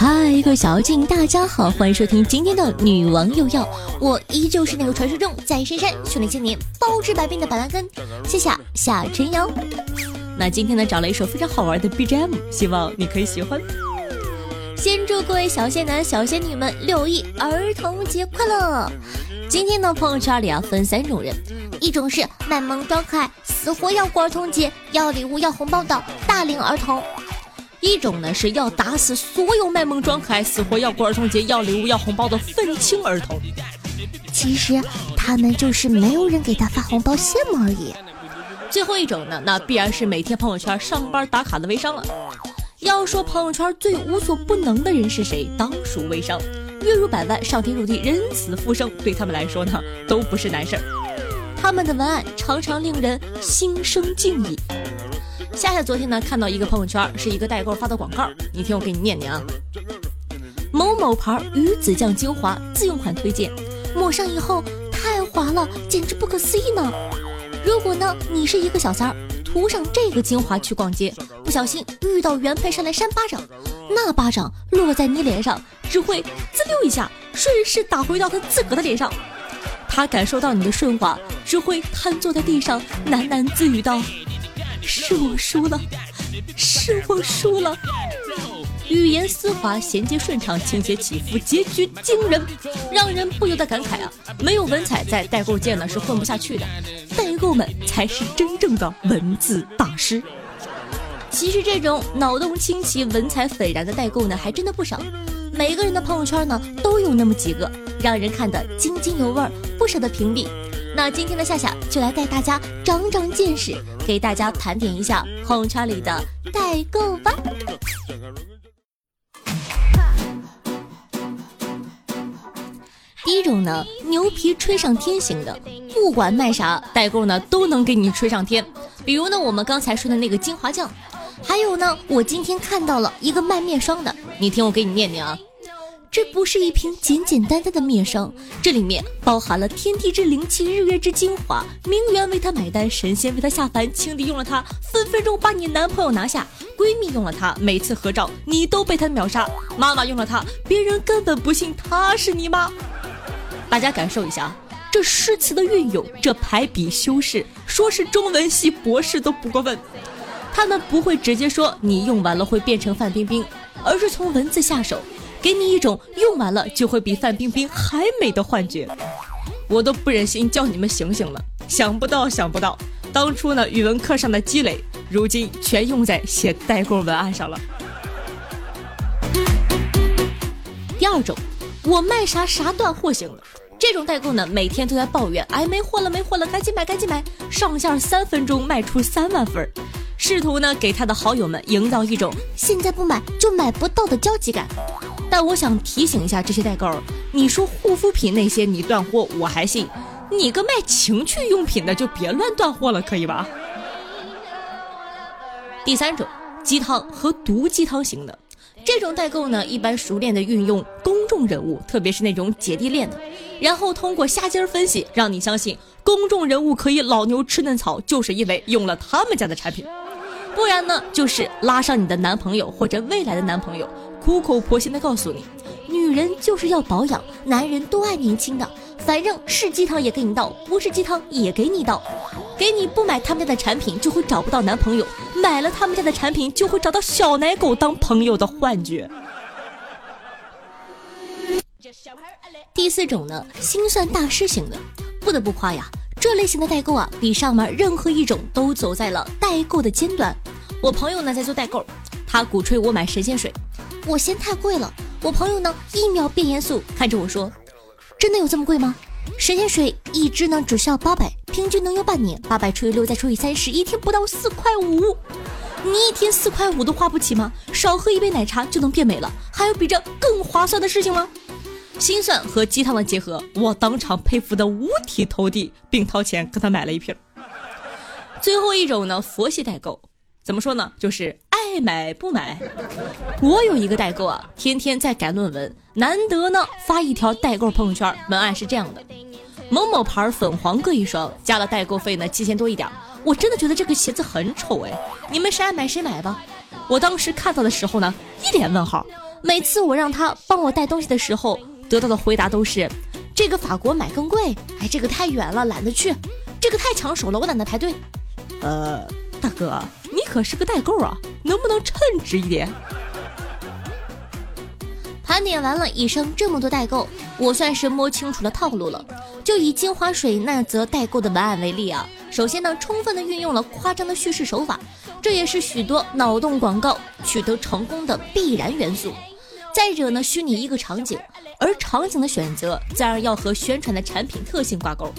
嗨，各位小妖精，大家好，欢迎收听今天的女王又要，我依旧是那个传说中在深山训练千年、包治百病的板蓝根，谢谢夏春瑶。那今天呢，找了一首非常好玩的 BGM，希望你可以喜欢。先祝各位小仙男、小仙女们六一儿童节快乐！今天呢，朋友圈里啊分三种人，一种是卖萌装可爱、死活要过儿童节、要礼物、要红包的大龄儿童。一种呢是要打死所有卖萌装可爱、死活要过儿童节、要礼物、要红包的愤青儿童。其实他们就是没有人给他发红包羡慕而已。最后一种呢，那必然是每天朋友圈上班打卡的微商了。要说朋友圈最无所不能的人是谁，当属微商。月入百万、上天入地、人死复生，对他们来说呢，都不是难事儿。他们的文案常常令人心生敬意。夏夏昨天呢看到一个朋友圈，是一个代购发的广告，你听我给你念念啊。某某牌鱼子酱精华自用款推荐，抹上以后太滑了，简直不可思议呢。如果呢你是一个小三儿，涂上这个精华去逛街，不小心遇到原配上来扇巴掌，那巴掌落在你脸上，只会滋溜一下，顺势打回到他自个的脸上。他感受到你的顺滑，只会瘫坐在地上，喃喃自语道。是我输了，是我输了。语言丝滑，衔接顺畅，情节起伏，结局惊人，让人不由得感慨啊！没有文采，在代购界呢是混不下去的。代购们才是真正的文字大师。其实这种脑洞清奇、文采斐然的代购呢，还真的不少。每个人的朋友圈呢，都有那么几个，让人看得津津有味，不舍得屏蔽。那今天的夏夏就来带大家长长见识，给大家盘点一下朋友圈里的代购吧。第一种呢，牛皮吹上天型的，不管卖啥，代购呢都能给你吹上天。比如呢，我们刚才说的那个精华酱，还有呢，我今天看到了一个卖面霜的，你听我给你念念啊。这不是一瓶简简单单的面霜，这里面包含了天地之灵气、日月之精华。名媛为她买单，神仙为她下凡，情敌用了它，分分钟把你男朋友拿下；闺蜜用了它，每次合照你都被她秒杀；妈妈用了它，别人根本不信她是你妈。大家感受一下这诗词的运用，这排比修饰，说是中文系博士都不过分。他们不会直接说你用完了会变成范冰冰，而是从文字下手。给你一种用完了就会比范冰冰还美的幻觉，我都不忍心叫你们醒醒了。想不到，想不到，当初呢语文课上的积累，如今全用在写代购文案上了。第二种，我卖啥啥断货型的，这种代购呢每天都在抱怨，哎没货了没货了，赶紧买赶紧买，上线三分钟卖出三万份，试图呢给他的好友们营造一种现在不买就买不到的焦急感。但我想提醒一下这些代购，你说护肤品那些你断货我还信，你个卖情趣用品的就别乱断货了，可以吧？第三种，鸡汤和毒鸡汤型的，这种代购呢，一般熟练的运用公众人物，特别是那种姐弟恋的，然后通过瞎尖分析，让你相信公众人物可以老牛吃嫩草，就是因为用了他们家的产品。不然呢，就是拉上你的男朋友或者未来的男朋友，苦口婆心的告诉你，女人就是要保养，男人都爱年轻的，反正是鸡汤也给你倒，不是鸡汤也给你倒，给你不买他们家的产品就会找不到男朋友，买了他们家的产品就会找到小奶狗当朋友的幻觉。第四种呢，心算大师型的，不得不夸呀。这类型的代购啊，比上面任何一种都走在了代购的尖端。我朋友呢在做代购，他鼓吹我买神仙水，我嫌太贵了。我朋友呢一秒变严肃，看着我说：“真的有这么贵吗？神仙水一支呢只需要八百，平均能用半年。八百除以六再除以三十，一天不到四块五。你一天四块五都花不起吗？少喝一杯奶茶就能变美了，还有比这更划算的事情吗？”心算和鸡汤的结合，我当场佩服的五体投地，并掏钱跟他买了一瓶。最后一种呢，佛系代购，怎么说呢？就是爱买不买。我有一个代购啊，天天在改论文，难得呢发一条代购朋友圈，文案是这样的：某某牌粉黄各一双，加了代购费呢七千多一点。我真的觉得这个鞋子很丑哎，你们谁爱买谁买吧。我当时看到的时候呢，一脸问号。每次我让他帮我带东西的时候，得到的回答都是：这个法国买更贵，哎，这个太远了，懒得去；这个太抢手了，我懒得排队。呃，大哥，你可是个代购啊，能不能称职一点？盘点完了以上这么多代购，我算是摸清楚了套路了。就以精华水那则代购的文案为例啊，首先呢，充分的运用了夸张的叙事手法，这也是许多脑洞广告取得成功的必然元素。再者呢，虚拟一个场景，而场景的选择自然要和宣传的产品特性挂钩。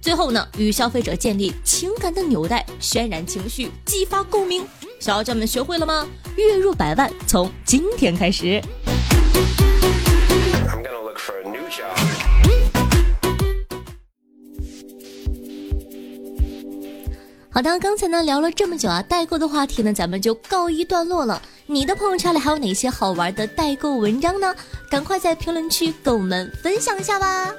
最后呢，与消费者建立情感的纽带，渲染情绪，激发共鸣。小姐们学会了吗？月入百万，从今天开始。好的，刚才呢聊了这么久啊，代购的话题呢，咱们就告一段落了。你的朋友圈里还有哪些好玩的代购文章呢？赶快在评论区跟我们分享一下吧。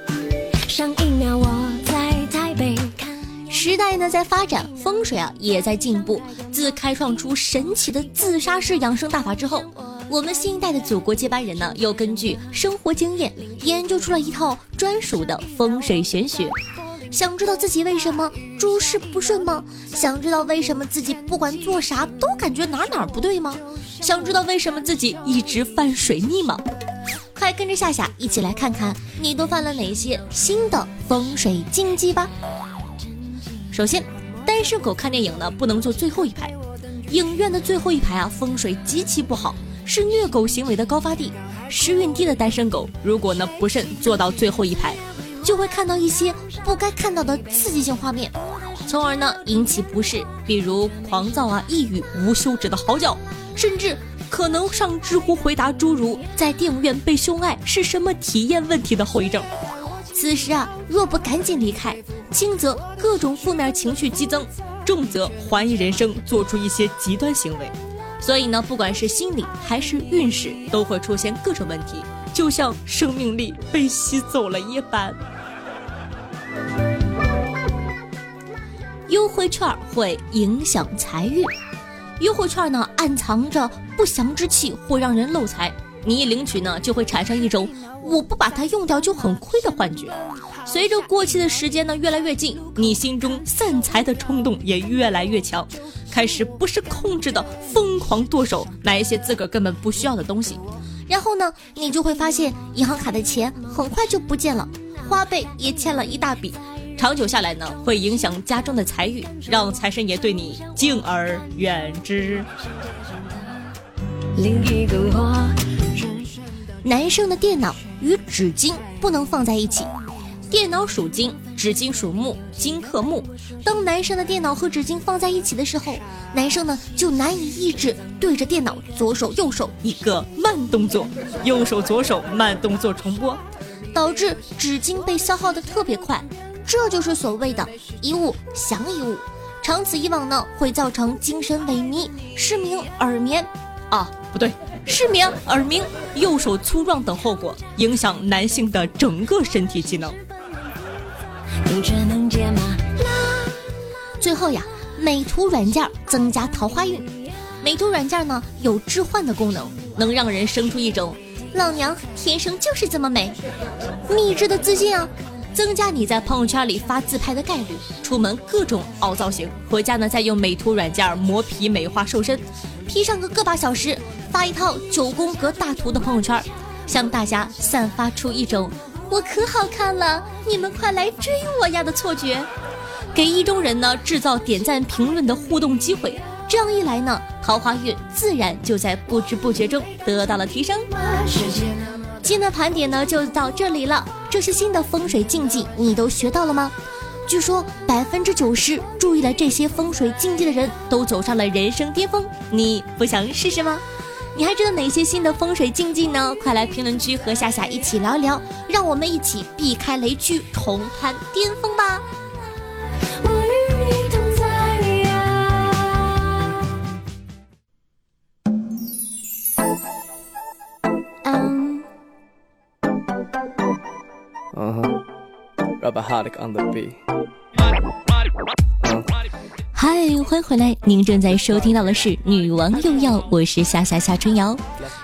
上一秒我在台北看，时代呢在发展，风水啊也在进步。自开创出神奇的自杀式养生大法之后，我们新一代的祖国接班人呢，又根据生活经验研究出了一套专属的风水玄学。想知道自己为什么诸事不顺吗？想知道为什么自己不管做啥都感觉哪哪不对吗？想知道为什么自己一直犯水逆吗？快跟着夏夏一起来看看你都犯了哪些新的风水禁忌吧。首先，单身狗看电影呢不能坐最后一排，影院的最后一排啊风水极其不好，是虐狗行为的高发地。时运低的单身狗如果呢不慎坐到最后一排。就会看到一些不该看到的刺激性画面，从而呢引起不适，比如狂躁啊、抑郁、无休止的嚎叫，甚至可能上知乎回答诸如在电影院被凶爱是什么体验问题的后遗症。此时啊，若不赶紧离开，轻则各种负面情绪激增，重则怀疑人生，做出一些极端行为。所以呢，不管是心理还是运势，都会出现各种问题。就像生命力被吸走了一般。优惠券会影响财运，优惠券呢暗藏着不祥之气，会让人漏财。你一领取呢，就会产生一种我不把它用掉就很亏的幻觉。随着过期的时间呢越来越近，你心中散财的冲动也越来越强，开始不受控制的疯狂剁手，买一些自个儿根本不需要的东西。然后呢，你就会发现银行卡的钱很快就不见了，花呗也欠了一大笔，长久下来呢，会影响家中的财运，让财神爷对你敬而远之。男生的电脑与纸巾不能放在一起。电脑属金，纸巾属木，金克木。当男生的电脑和纸巾放在一起的时候，男生呢就难以抑制对着电脑左手右手一个慢动作，右手左手慢动作重播，导致纸巾被消耗的特别快。这就是所谓的一物降一物，长此以往呢会造成精神萎靡、失明、耳鸣。啊，不对。失眠、耳鸣、右手粗壮等后果，影响男性的整个身体机能。最后呀，美图软件增加桃花运。美图软件呢有置换的功能，能让人生出一种“老娘天生就是这么美”秘制的自信啊，增加你在朋友圈里发自拍的概率。出门各种凹造型，回家呢再用美图软件磨皮美化瘦身，P 上个个把小时。发一套九宫格大图的朋友圈，向大家散发出一种“我可好看了，你们快来追我呀”的错觉，给意中人呢制造点赞评论的互动机会。这样一来呢，桃花运自然就在不知不觉中得到了提升。今天的盘点呢就到这里了，这些新的风水禁忌你都学到了吗？据说百分之九十注意了这些风水禁忌的人都走上了人生巅峰，你不想试试吗？你还知道哪些新的风水禁忌呢？快来评论区和夏夏一起聊一聊，让我们一起避开雷区，重攀巅峰吧！嗨，欢迎回来！您正在收听到的是《女王又要》，我是夏夏夏春瑶。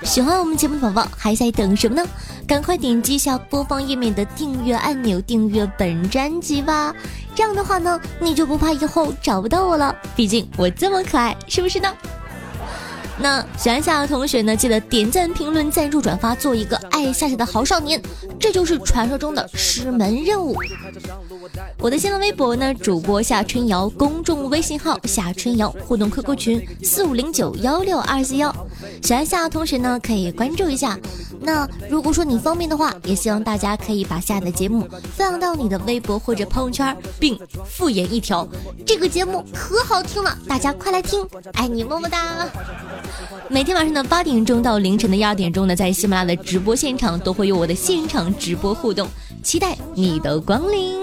喜欢我们节目的宝宝还在等什么呢？赶快点击一下播放页面的订阅按钮，订阅本专辑吧。这样的话呢，你就不怕以后找不到我了。毕竟我这么可爱，是不是呢？那喜欢夏夏同学呢，记得点赞、评论、赞助、转发，做一个爱夏夏的好少年，这就是传说中的师门任务。我的新浪微博呢，主播夏春瑶，公众微信号夏春瑶，互动 QQ 群四五零九幺六二四幺。喜欢夏夏同学呢，可以关注一下。那如果说你方便的话，也希望大家可以把夏的节目分享到你的微博或者朋友圈，并附言一条：这个节目可好听了，大家快来听，爱你么么哒。每天晚上的八点钟到凌晨的一二点钟呢，在喜马拉雅的直播现场都会有我的现场直播互动，期待你的光临。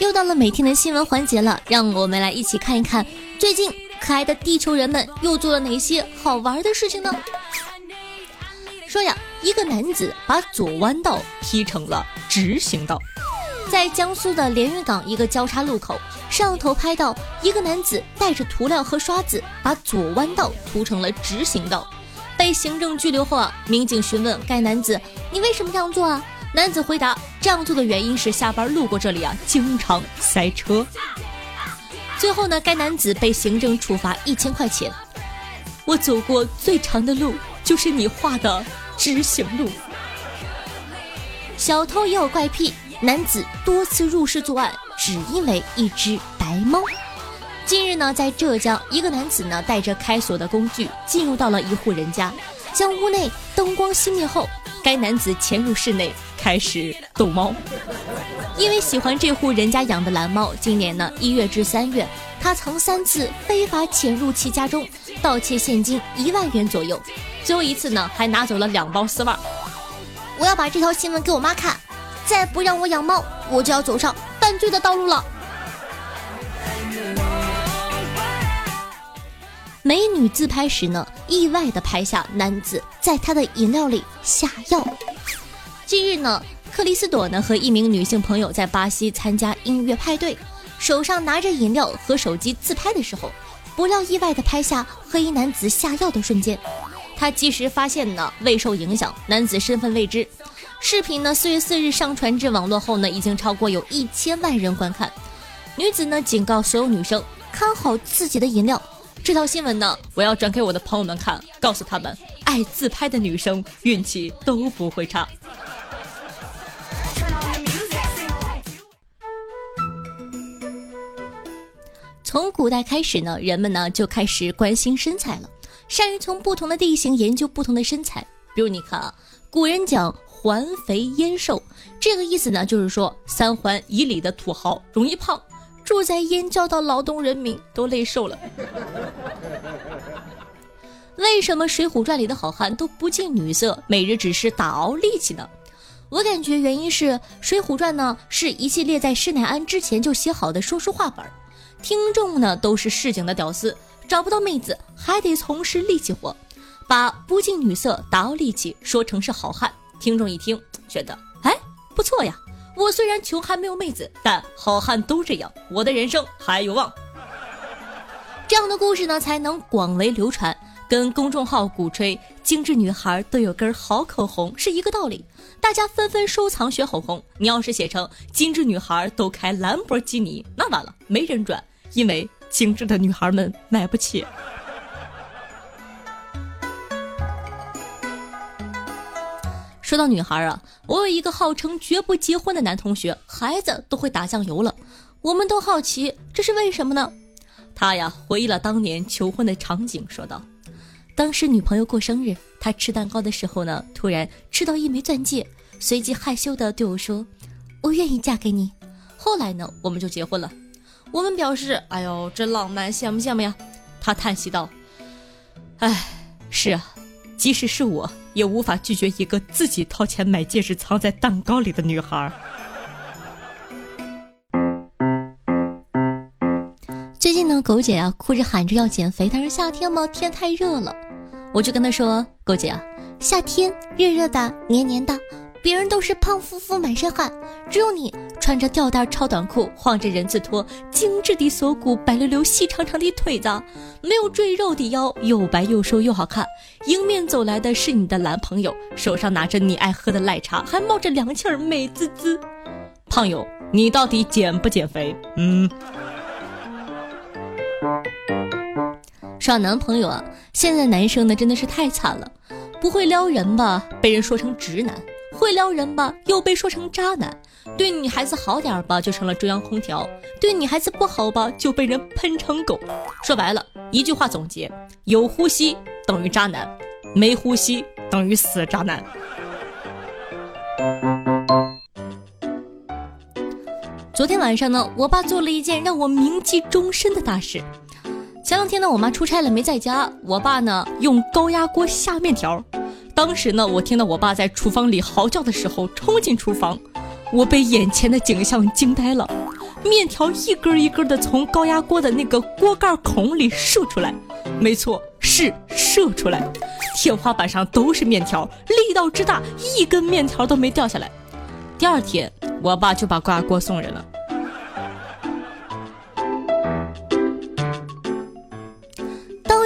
又到了每天的新闻环节了，让我们来一起看一看最近可爱的地球人们又做了哪些好玩的事情呢？说呀，一个男子把左弯道劈成了直行道，在江苏的连云港一个交叉路口，摄像头拍到一个男子带着涂料和刷子把左弯道涂成了直行道，被行政拘留后啊，民警询问该男子：“你为什么这样做啊？”男子回答：“这样做的原因是下班路过这里啊，经常塞车。”最后呢，该男子被行政处罚一千块钱。我走过最长的路，就是你画的。执行路，小偷也有怪癖。男子多次入室作案，只因为一只白猫。近日呢，在浙江，一个男子呢带着开锁的工具进入到了一户人家，将屋内灯光熄灭后，该男子潜入室内开始逗猫。因为喜欢这户人家养的蓝猫，今年呢一月至三月，他曾三次非法潜入其家中，盗窃现金一万元左右。最后一次呢，还拿走了两包丝袜。我要把这条新闻给我妈看，再不让我养猫，我就要走上犯罪的道路了。美女自拍时呢，意外的拍下男子在她的饮料里下药。近日呢，克里斯朵呢和一名女性朋友在巴西参加音乐派对，手上拿着饮料和手机自拍的时候，不料意外的拍下黑衣男子下药的瞬间。他及时发现呢，未受影响，男子身份未知。视频呢，四月四日上传至网络后呢，已经超过有一千万人观看。女子呢，警告所有女生看好自己的饮料。这条新闻呢，我要转给我的朋友们看，告诉他们，爱自拍的女生运气都不会差。从古代开始呢，人们呢就开始关心身材了。善于从不同的地形研究不同的身材，比如你看啊，古人讲“环肥燕瘦”，这个意思呢，就是说三环以里的土豪容易胖，住在燕郊的劳动人民都累瘦了。为什么《水浒传》里的好汉都不近女色，每日只是打熬力气呢？我感觉原因是《水浒传》呢是一系列在施耐庵之前就写好的说书话本，听众呢都是市井的屌丝。找不到妹子，还得从事力气活，把不近女色、打熬力气说成是好汉。听众一听，觉得哎不错呀。我虽然穷还没有妹子，但好汉都这样，我的人生还有望。这样的故事呢，才能广为流传，跟公众号鼓吹精致女孩都有根好口红是一个道理。大家纷纷收藏学口红。你要是写成精致女孩都开兰博基尼，那完了，没人转，因为。精致的女孩们买不起。说到女孩啊，我有一个号称绝不结婚的男同学，孩子都会打酱油了。我们都好奇这是为什么呢？他呀回忆了当年求婚的场景，说道：“当时女朋友过生日，他吃蛋糕的时候呢，突然吃到一枚钻戒，随即害羞的对我说：‘我愿意嫁给你。’后来呢，我们就结婚了。”我们表示：“哎呦，真浪漫，羡慕羡慕呀！”他叹息道：“哎，是啊，即使是我也无法拒绝一个自己掏钱买戒指藏在蛋糕里的女孩。”最近呢，狗姐啊哭着喊着要减肥，但是夏天嘛，天太热了，我就跟她说：“狗姐啊，夏天热热的、黏黏的，别人都是胖乎乎、满身汗，只有你穿着吊带超短裤，晃着人字拖，精致的锁骨，白溜溜、细长长的腿子，没有赘肉的腰，又白又瘦又好看。迎面走来的是你的男朋友，手上拿着你爱喝的奶茶，还冒着凉气儿，美滋滋。胖友，你到底减不减肥？嗯。耍男朋友啊，现在男生呢真的是太惨了，不会撩人吧，被人说成直男；会撩人吧，又被说成渣男。对女孩子好点吧，就成了中央空调；对女孩子不好吧，就被人喷成狗。说白了，一句话总结：有呼吸等于渣男，没呼吸等于死渣男。昨天晚上呢，我爸做了一件让我铭记终身的大事。前两天呢，我妈出差了没在家，我爸呢用高压锅下面条。当时呢，我听到我爸在厨房里嚎叫的时候，冲进厨房，我被眼前的景象惊呆了。面条一根一根的从高压锅的那个锅盖孔里射出来，没错，是射出来，天花板上都是面条，力道之大，一根面条都没掉下来。第二天，我爸就把高压锅送人了。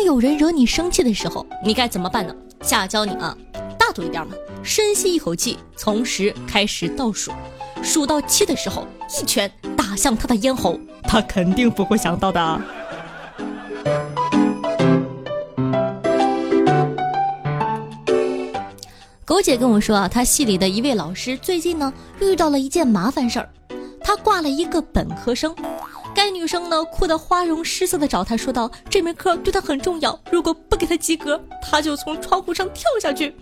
有人惹你生气的时候，你该怎么办呢？下教你啊，大度一点嘛。深吸一口气，从十开始倒数，数到七的时候，一拳打向他的咽喉，他肯定不会想到的。狗姐跟我说啊，她系里的一位老师最近呢遇到了一件麻烦事儿，他挂了一个本科生。该女生呢，哭得花容失色的找他说道：“这门课对他很重要，如果不给他及格，他就从窗户上跳下去。”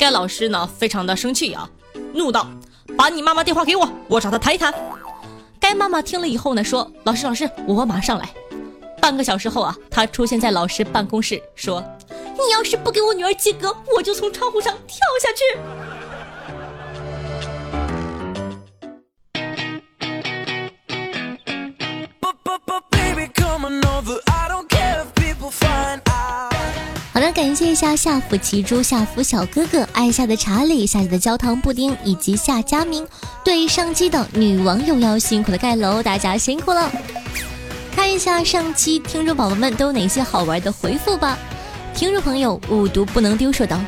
该老师呢，非常的生气啊，怒道：“把你妈妈电话给我，我找她谈一谈。”该妈妈听了以后呢，说：“老师，老师，我马上来。”半个小时后啊，他出现在老师办公室，说：“你要是不给我女儿及格，我就从窗户上跳下去。”好的，感谢一下夏府奇珠、夏府小哥哥、爱夏的查理、夏夏的焦糖布丁以及夏佳明对上期的女网友要辛苦的盖楼，大家辛苦了。看一下上期听众宝宝们都有哪些好玩的回复吧。听众朋友五毒不能丢说道：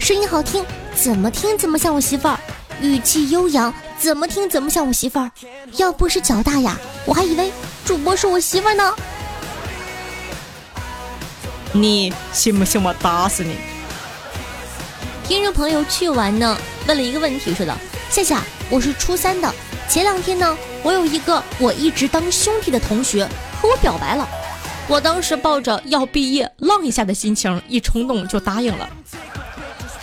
声音好听，怎么听怎么像我媳妇儿；语气悠扬，怎么听怎么像我媳妇儿。要不是脚大呀，我还以为主播是我媳妇儿呢。你信不信我打死你？听众朋友去玩呢，问了一个问题，说道：夏夏，我是初三的，前两天呢，我有一个我一直当兄弟的同学和我表白了，我当时抱着要毕业浪一下的心情，一冲动就答应了。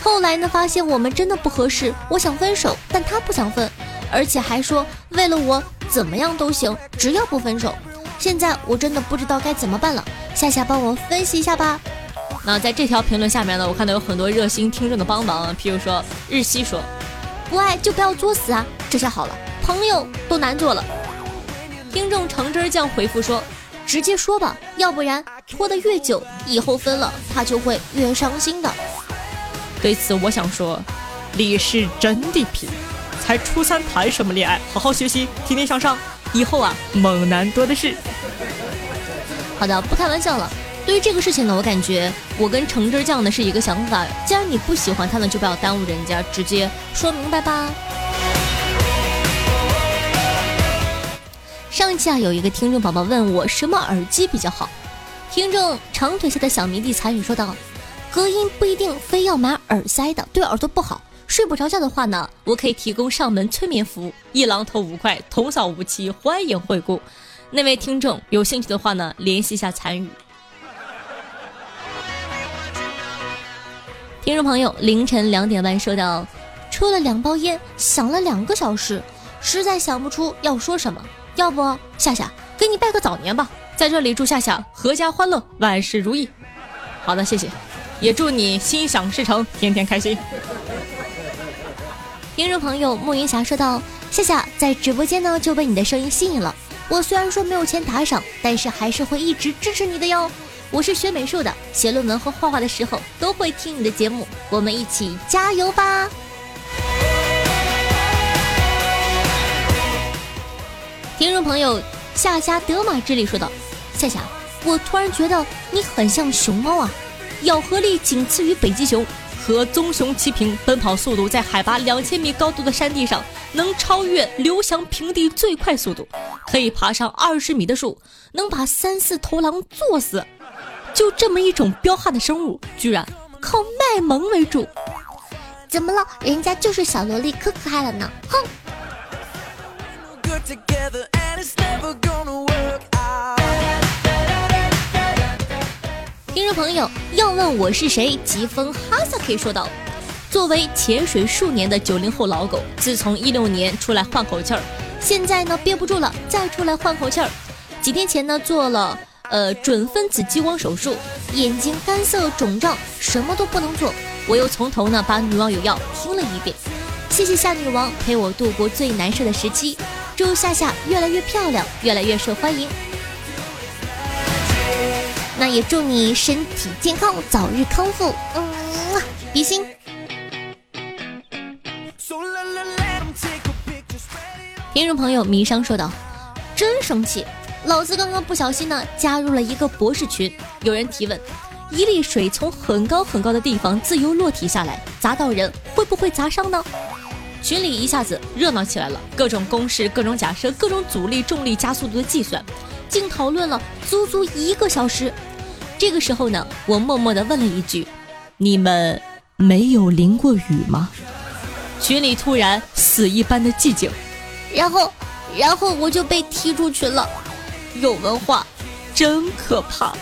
后来呢，发现我们真的不合适，我想分手，但他不想分，而且还说为了我怎么样都行，只要不分手。现在我真的不知道该怎么办了。夏夏帮我分析一下吧。那在这条评论下面呢，我看到有很多热心听众的帮忙，譬如说日西说，不爱就不要作死啊，这下好了，朋友都难做了。听众橙汁酱回复说，直接说吧，要不然拖得越久，以后分了他就会越伤心的。对此我想说，李是真的皮，才初三谈什么恋爱？好好学习，天天向上，以后啊猛男多的是。好的，不开玩笑了。对于这个事情呢，我感觉我跟橙汁酱呢是一个想法。既然你不喜欢他呢，就不要耽误人家，直接说明白吧。上一期啊，有一个听众宝宝问我什么耳机比较好。听众长腿下的小迷弟彩雨说道：“隔音不一定非要买耳塞的，对耳朵不好。睡不着觉的话呢，我可以提供上门催眠服务，一榔头五块，童叟无欺，欢迎惠顾。”那位听众有兴趣的话呢，联系一下参与。听众朋友，凌晨两点半收到，抽了两包烟，想了两个小时，实在想不出要说什么。要不夏夏给你拜个早年吧，在这里祝夏夏阖家欢乐，万事如意。好的，谢谢，也祝你心想事成，天天开心。听众朋友暮云霞说道：夏夏在直播间呢就被你的声音吸引了。我虽然说没有钱打赏，但是还是会一直支持你的哟。我是学美术的，写论文和画画的时候都会听你的节目，我们一起加油吧！听众朋友夏夏德玛之力说道：“夏夏，我突然觉得你很像熊猫啊，咬合力仅次于北极熊。”和棕熊齐平，奔跑速度在海拔两千米高度的山地上能超越刘翔平地最快速度，可以爬上二十米的树，能把三四头狼作死。就这么一种彪悍的生物，居然靠卖萌为主，怎么了？人家就是小萝莉，可可爱了呢！哼。听众朋友要问我是谁？疾风哈萨克说道：“作为潜水数年的九零后老狗，自从一六年出来换口气儿，现在呢憋不住了，再出来换口气儿。几天前呢做了呃准分子激光手术，眼睛干涩肿胀，什么都不能做。我又从头呢把女王有药听了一遍。谢谢夏女王陪我度过最难受的时期，祝夏夏越来越漂亮，越来越受欢迎。”那也祝你身体健康，早日康复。嗯，比心。听众朋友迷商说道：“真生气，老子刚刚不小心呢加入了一个博士群。有人提问：一粒水从很高很高的地方自由落体下来，砸到人会不会砸伤呢？”群里一下子热闹起来了，各种公式、各种假设、各种阻力、重力、加速度的计算，竟讨论了足足一个小时。这个时候呢，我默默地问了一句：“你们没有淋过雨吗？”群里突然死一般的寂静，然后，然后我就被踢出群了。有文化，真可怕。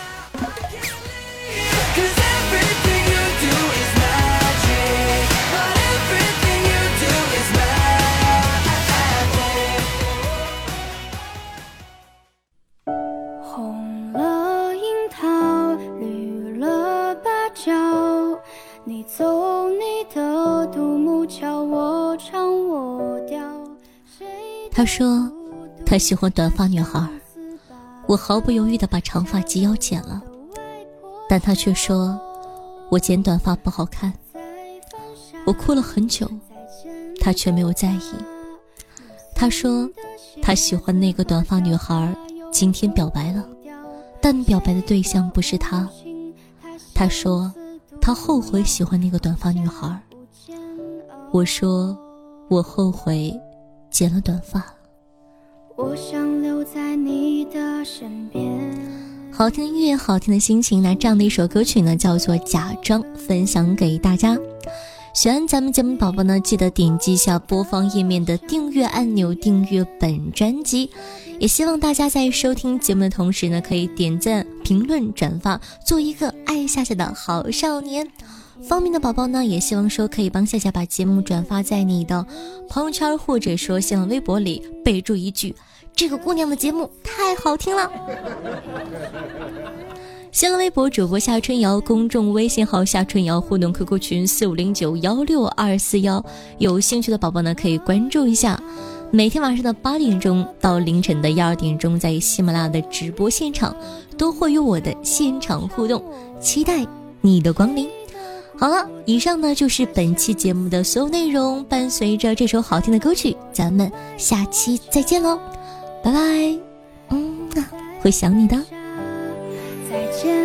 他喜欢短发女孩。我毫不犹豫地把长发及腰剪了，但他却说我剪短发不好看。我哭了很久，他却没有在意。他说，他喜欢那个短发女孩，今天表白了，但表白的对象不是他。他说，他后悔喜欢那个短发女孩。我说，我后悔。剪了短发。我想留在你的身边。好听的音乐，好听的心情。那这样的一首歌曲呢，叫做《假装》，分享给大家。喜欢咱们节目宝宝呢，记得点击一下播放页面的订阅按钮，订阅本专辑。也希望大家在收听节目的同时呢，可以点赞、评论、转发，做一个爱夏夏的好少年。方便的宝宝呢，也希望说可以帮夏夏把节目转发在你的朋友圈，或者说新浪微博里，备注一句：“这个姑娘的节目太好听了。”新浪微博主播夏春瑶，公众微信号夏春瑶，互动 QQ 群四五零九幺六二四幺，有兴趣的宝宝呢可以关注一下。每天晚上的八点钟到凌晨的一二点钟，在喜马拉雅的直播现场都会有我的现场互动，期待你的光临。好了，以上呢就是本期节目的所有内容。伴随着这首好听的歌曲，咱们下期再见喽，拜拜。嗯，会想你的。再见，